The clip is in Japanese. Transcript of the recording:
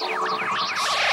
よし!